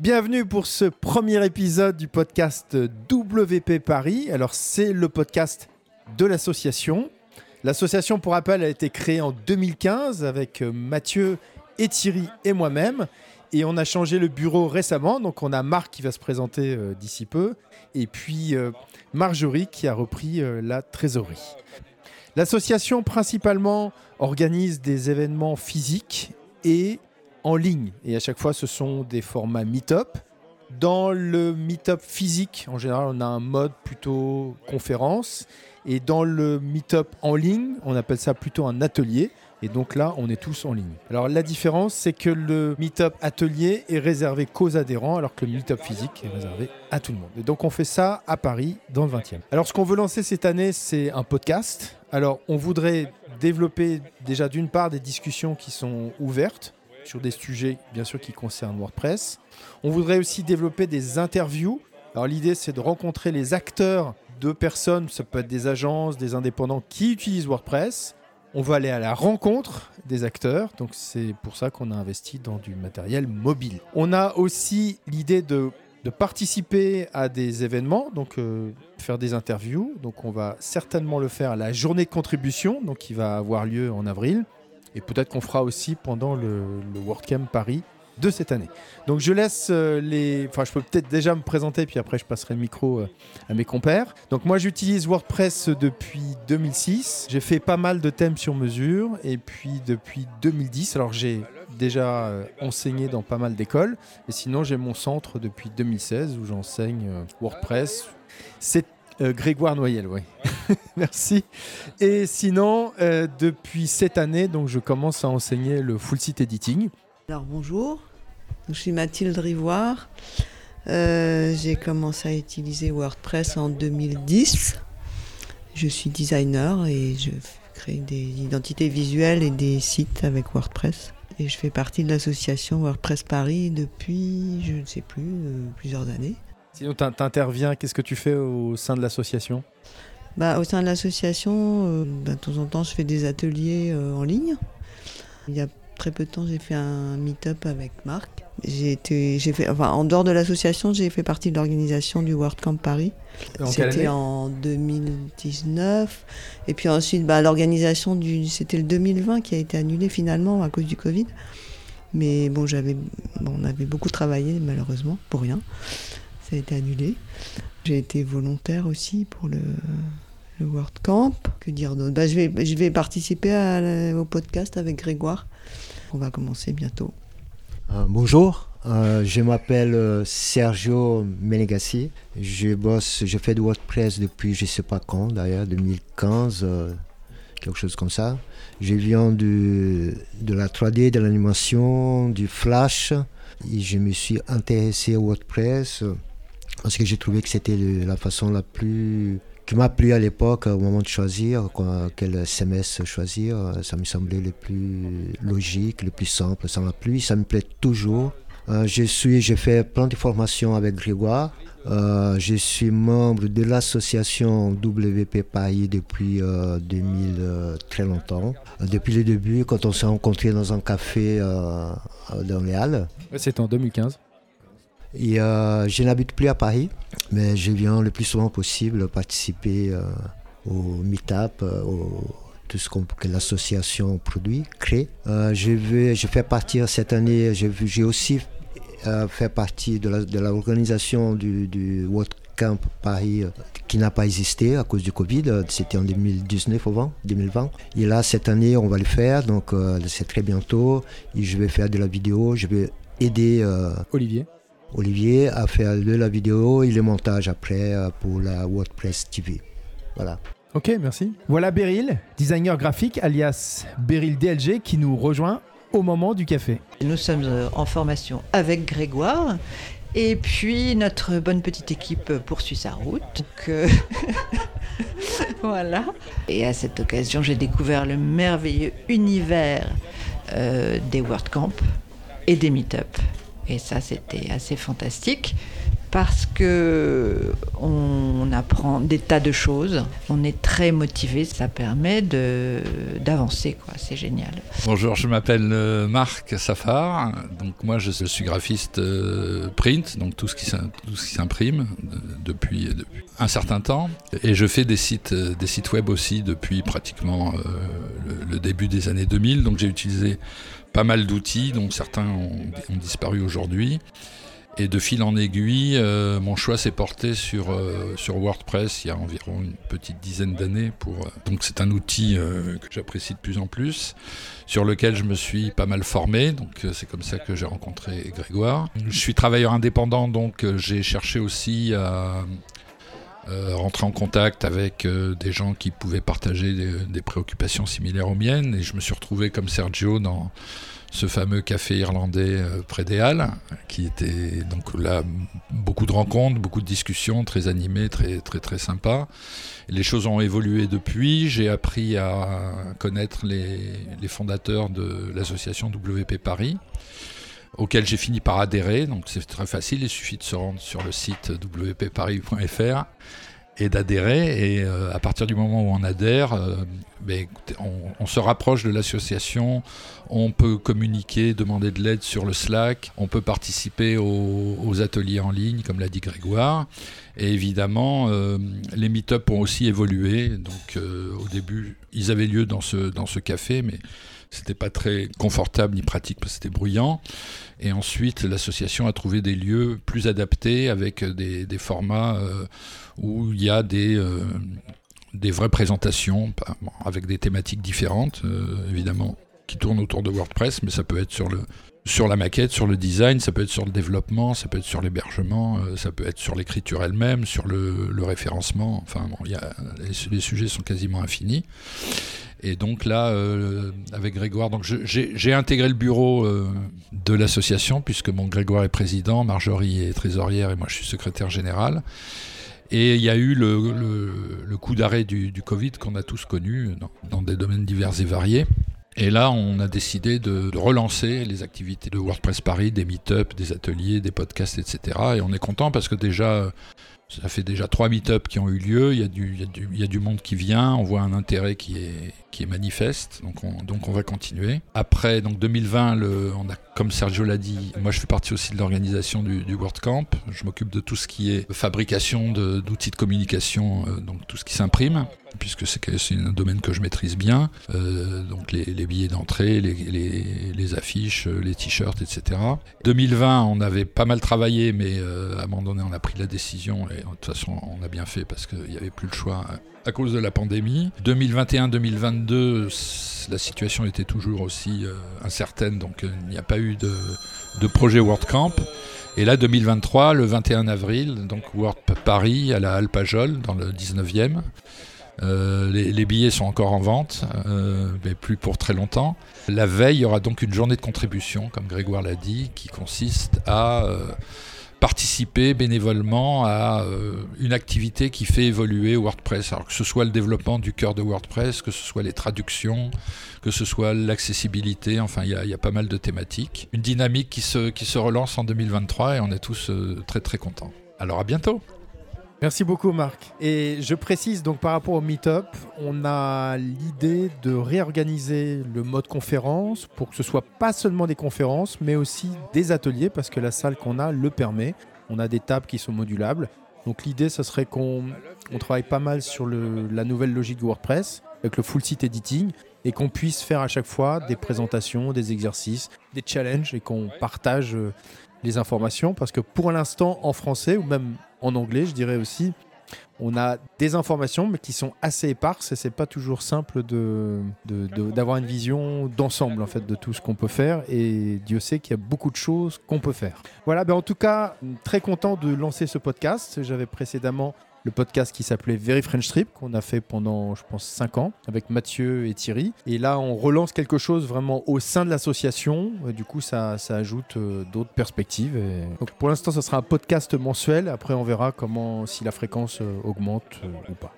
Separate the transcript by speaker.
Speaker 1: Bienvenue pour ce premier épisode du podcast WP Paris. Alors c'est le podcast de l'association. L'association, pour rappel, a été créée en 2015 avec euh, Mathieu et Thierry et moi-même. Et on a changé le bureau récemment. Donc on a Marc qui va se présenter euh, d'ici peu. Et puis euh, Marjorie qui a repris la trésorerie. L'association principalement organise des événements physiques et en ligne. Et à chaque fois, ce sont des formats meet-up. Dans le meet-up physique, en général, on a un mode plutôt conférence. Et dans le meet-up en ligne, on appelle ça plutôt un atelier. Et donc là, on est tous en ligne. Alors la différence, c'est que le meet-up atelier est réservé qu'aux adhérents, alors que le meet-up physique est réservé à tout le monde. Et donc on fait ça à Paris, dans le 20e. Alors ce qu'on veut lancer cette année, c'est un podcast. Alors on voudrait développer déjà d'une part des discussions qui sont ouvertes sur des sujets bien sûr qui concernent WordPress. On voudrait aussi développer des interviews. Alors l'idée c'est de rencontrer les acteurs de personnes, ça peut être des agences, des indépendants qui utilisent WordPress. On va aller à la rencontre des acteurs, donc c'est pour ça qu'on a investi dans du matériel mobile. On a aussi l'idée de, participer à des événements, donc euh, faire des interviews. Donc on va certainement le faire à la journée de contribution, donc qui va avoir lieu en avril. Et peut-être qu'on fera aussi pendant le, le WordCamp Paris de cette année. Donc je laisse euh, les... Enfin, je peux peut-être déjà me présenter, puis après je passerai le micro euh, à mes compères. Donc moi j'utilise WordPress depuis 2006. J'ai fait pas mal de thèmes sur mesure. Et puis depuis 2010, alors j'ai déjà euh, enseigné dans pas mal d'écoles. Et sinon j'ai mon centre depuis 2016 où j'enseigne WordPress. C'est Grégoire Noyel, oui. Merci. Et sinon, depuis cette année, donc, je commence à enseigner le full site editing.
Speaker 2: Alors bonjour, je suis Mathilde Rivoire. Euh, j'ai commencé à utiliser WordPress en 2010. Je suis designer et je crée des identités visuelles et des sites avec WordPress. Et je fais partie de l'association WordPress Paris depuis, je ne sais plus, euh, plusieurs années.
Speaker 1: Sinon, tu interviens, qu'est-ce que tu fais au sein de l'association?
Speaker 2: Bah, Au sein de l'association, euh, bah, de temps en temps, je fais des ateliers en ligne. Il y a très peu de temps, j'ai fait un meet-up avec Marc. J'ai été, j'ai fait, enfin, en dehors de l'association, j'ai fait partie de l'organisation du World Camp Paris. C'était en 2019. Et puis ensuite, bah, l'organisation du, c'était le 2020 qui a été annulé finalement à cause du Covid. Mais bon, j'avais, on avait beaucoup travaillé malheureusement pour rien. Ça a été annulé. J'ai été volontaire aussi pour le, le World Camp. Que dire d'autre? Bah, je, vais, je vais participer au podcast avec Grégoire on va commencer bientôt.
Speaker 3: Euh, bonjour, euh, je m'appelle euh, Sergio Menegassi. Je bosse, je fais du WordPress depuis je sais pas quand d'ailleurs, 2015, quelque chose comme ça. Je viens de la 3D, de l'animation, du Flash. Et je me suis intéressé au WordPress parce que j'ai trouvé que c'était la façon la plus qui m'a plu à l'époque au moment de choisir quel SMS choisir. Ça me semblait le plus logique, le plus simple. Ça m'a plu, ça me plaît toujours. Euh, je suis, j'ai fait plein de formations avec Grégoire. Euh, je suis membre de l'association WP Paris depuis 2000 euh, très longtemps. depuis le début, quand on s'est rencontrés dans un café dans les Halles.
Speaker 1: C'était en 2015.
Speaker 3: Euh, je n'habite plus à Paris, mais je viens le plus souvent possible participer euh, au meet-up, euh, tout ce que l'association produit, crée. je, vais, je fais partie cette année, j'ai aussi fait partie de l'organisation du, du World Camp Paris qui n'a pas existé à cause du Covid. C'était en 2019 avant, 2020. Et là, cette année, on va le faire. Donc, c'est très bientôt. Je vais faire de la vidéo. Je vais aider.
Speaker 1: Olivier
Speaker 3: Olivier a fait de la vidéo et le montage après euh, pour la WordPress TV. Voilà.
Speaker 1: Ok, merci. Voilà Beryl, designer graphique alias Beryl DLG qui nous rejoint au moment du café.
Speaker 4: Nous sommes euh, en formation avec Grégoire et puis notre bonne petite équipe poursuit sa route. Donc, euh, voilà. Et à cette occasion, j'ai découvert le merveilleux univers des WordCamp et des Meetup. Et ça, c'était assez fantastique parce que on apprend des tas de choses. On est très motivé, ça permet d'avancer. C'est génial.
Speaker 5: Bonjour, je m'appelle euh, Marc Safar. Donc moi, je suis graphiste euh, print, donc tout ce qui s'imprime depuis, depuis, un certain temps, et je fais des sites euh, des sites web aussi depuis pratiquement le, début des années 2000. Donc j'ai utilisé pas mal d'outils, dont certains ont, ont disparu aujourd'hui. Et de fil en aiguille, euh, mon choix s'est porté sur, euh, sur WordPress il y a environ une petite dizaine d'années. Pour, euh, donc c'est un outil que j'apprécie de plus en plus, sur lequel je me suis pas mal formé. Donc c'est comme ça que j'ai rencontré Grégoire. Je suis travailleur indépendant, donc j'ai cherché aussi à rentrer en contact avec des gens qui pouvaient partager des, des préoccupations similaires aux miennes. Et je me suis retrouvé comme Sergio dans ce fameux café irlandais euh, près des Halles, qui était donc là beaucoup de rencontres, beaucoup de discussions, très animées, très très très sympa. Les choses ont évolué depuis. J'ai appris à connaître les, les fondateurs de l'association WP Paris auquel j'ai fini par adhérer. Donc c'est très facile, il suffit de se rendre sur le site wpparis.fr et d'adhérer. Et euh, à partir du moment où on adhère, euh, ben, on, se rapproche de l'association, on peut communiquer, demander de l'aide sur le Slack, on peut participer aux, ateliers en ligne, comme l'a dit Grégoire. Et évidemment, euh, les meet-up ont aussi évolué. Donc au début, ils avaient lieu dans ce, café, mais c'était pas très confortable ni pratique parce que c'était bruyant. Et ensuite, l'association a trouvé des lieux plus adaptés avec des, formats où il y a des, euh, des vraies présentations avec des thématiques différentes, euh, évidemment, qui tournent autour de WordPress, mais ça peut être sur le, sur la maquette, sur le design, ça peut être sur le développement, ça peut être sur l'hébergement, euh, ça peut être sur l'écriture elle-même, sur le, le, référencement. Enfin, bon, y a, les, sujets sont quasiment infinis. Et donc là, euh, avec Grégoire, donc j'ai intégré le bureau euh, de l'association, puisque mon Grégoire est président, Marjorie est trésorière et moi je suis secrétaire général. Et il y a eu le, coup d'arrêt du, Covid qu'on a tous connu dans, des domaines divers et variés. Et là, on a décidé de, relancer les activités de WordPress Paris, des meet-ups, des ateliers, des podcasts, etc. Et on est content parce que déjà, ça fait déjà trois meet-ups qui ont eu lieu, il y, a du, il, y a du, monde qui vient, on voit un intérêt qui est, qui est manifeste, donc on, donc on va continuer. Après, donc 2020, le, on a, comme Sergio l'a dit, moi je fais partie aussi de l'organisation du, du WordCamp, je m'occupe de tout ce qui est fabrication d'outils de, communication, euh, donc tout ce qui s'imprime puisque c'est un domaine que je maîtrise bien. Euh, donc les, billets d'entrée, les, affiches, les t-shirts, etc. 2020, on avait pas mal travaillé, mais euh, à un moment donné, on a pris la décision, et de toute façon, on a bien fait parce qu'il n'y avait plus le choix à cause de la pandémie. 2021-2022, la situation était toujours aussi euh, incertaine, donc il n'y a pas eu de, projet WordCamp. Et là, 2023, le 21 avril, donc World Paris à la Alpajol, dans le 19e. Euh, les, billets sont encore en vente, euh, mais plus pour très longtemps. La veille, il y aura donc une journée de contribution, comme Grégoire l'a dit, qui consiste à euh, participer bénévolement à une activité qui fait évoluer WordPress. Alors que ce soit le développement du cœur de WordPress, que ce soit les traductions, que ce soit l'accessibilité, enfin il y, a pas mal de thématiques. Une dynamique qui se, qui se relance en 2023 et on est tous très très contents. Alors à bientôt
Speaker 1: Merci beaucoup Marc. Et je précise donc par rapport au Meetup, on a l'idée de réorganiser le mode conférence pour que ce soit pas seulement des conférences, mais aussi des ateliers parce que la salle qu'on a le permet. On a des tables qui sont modulables. Donc l'idée, ce serait qu'on travaille pas mal sur la nouvelle logique de WordPress avec le full site editing et qu'on puisse faire à chaque fois des présentations, des exercices, des challenges et qu'on partage euh, les informations parce que pour l'instant en français ou même en anglais, je dirais aussi. On a des informations, mais qui sont assez éparses et c'est pas toujours simple de, d'avoir une vision d'ensemble en fait de tout ce qu'on peut faire. Et Dieu sait qu'il y a beaucoup de choses qu'on peut faire. Voilà, ben en tout cas, très content de lancer ce podcast. J'avais précédemment le podcast qui s'appelait Very French Trip, qu'on a fait pendant, je pense, 5 ans, avec Mathieu et Thierry. Et là, on relance quelque chose vraiment au sein de l'association. Du coup, ça, ça ajoute euh, d'autres perspectives. Donc, pour l'instant, ce sera un podcast mensuel. Après, on verra comment, si la fréquence euh, augmente euh, ou pas.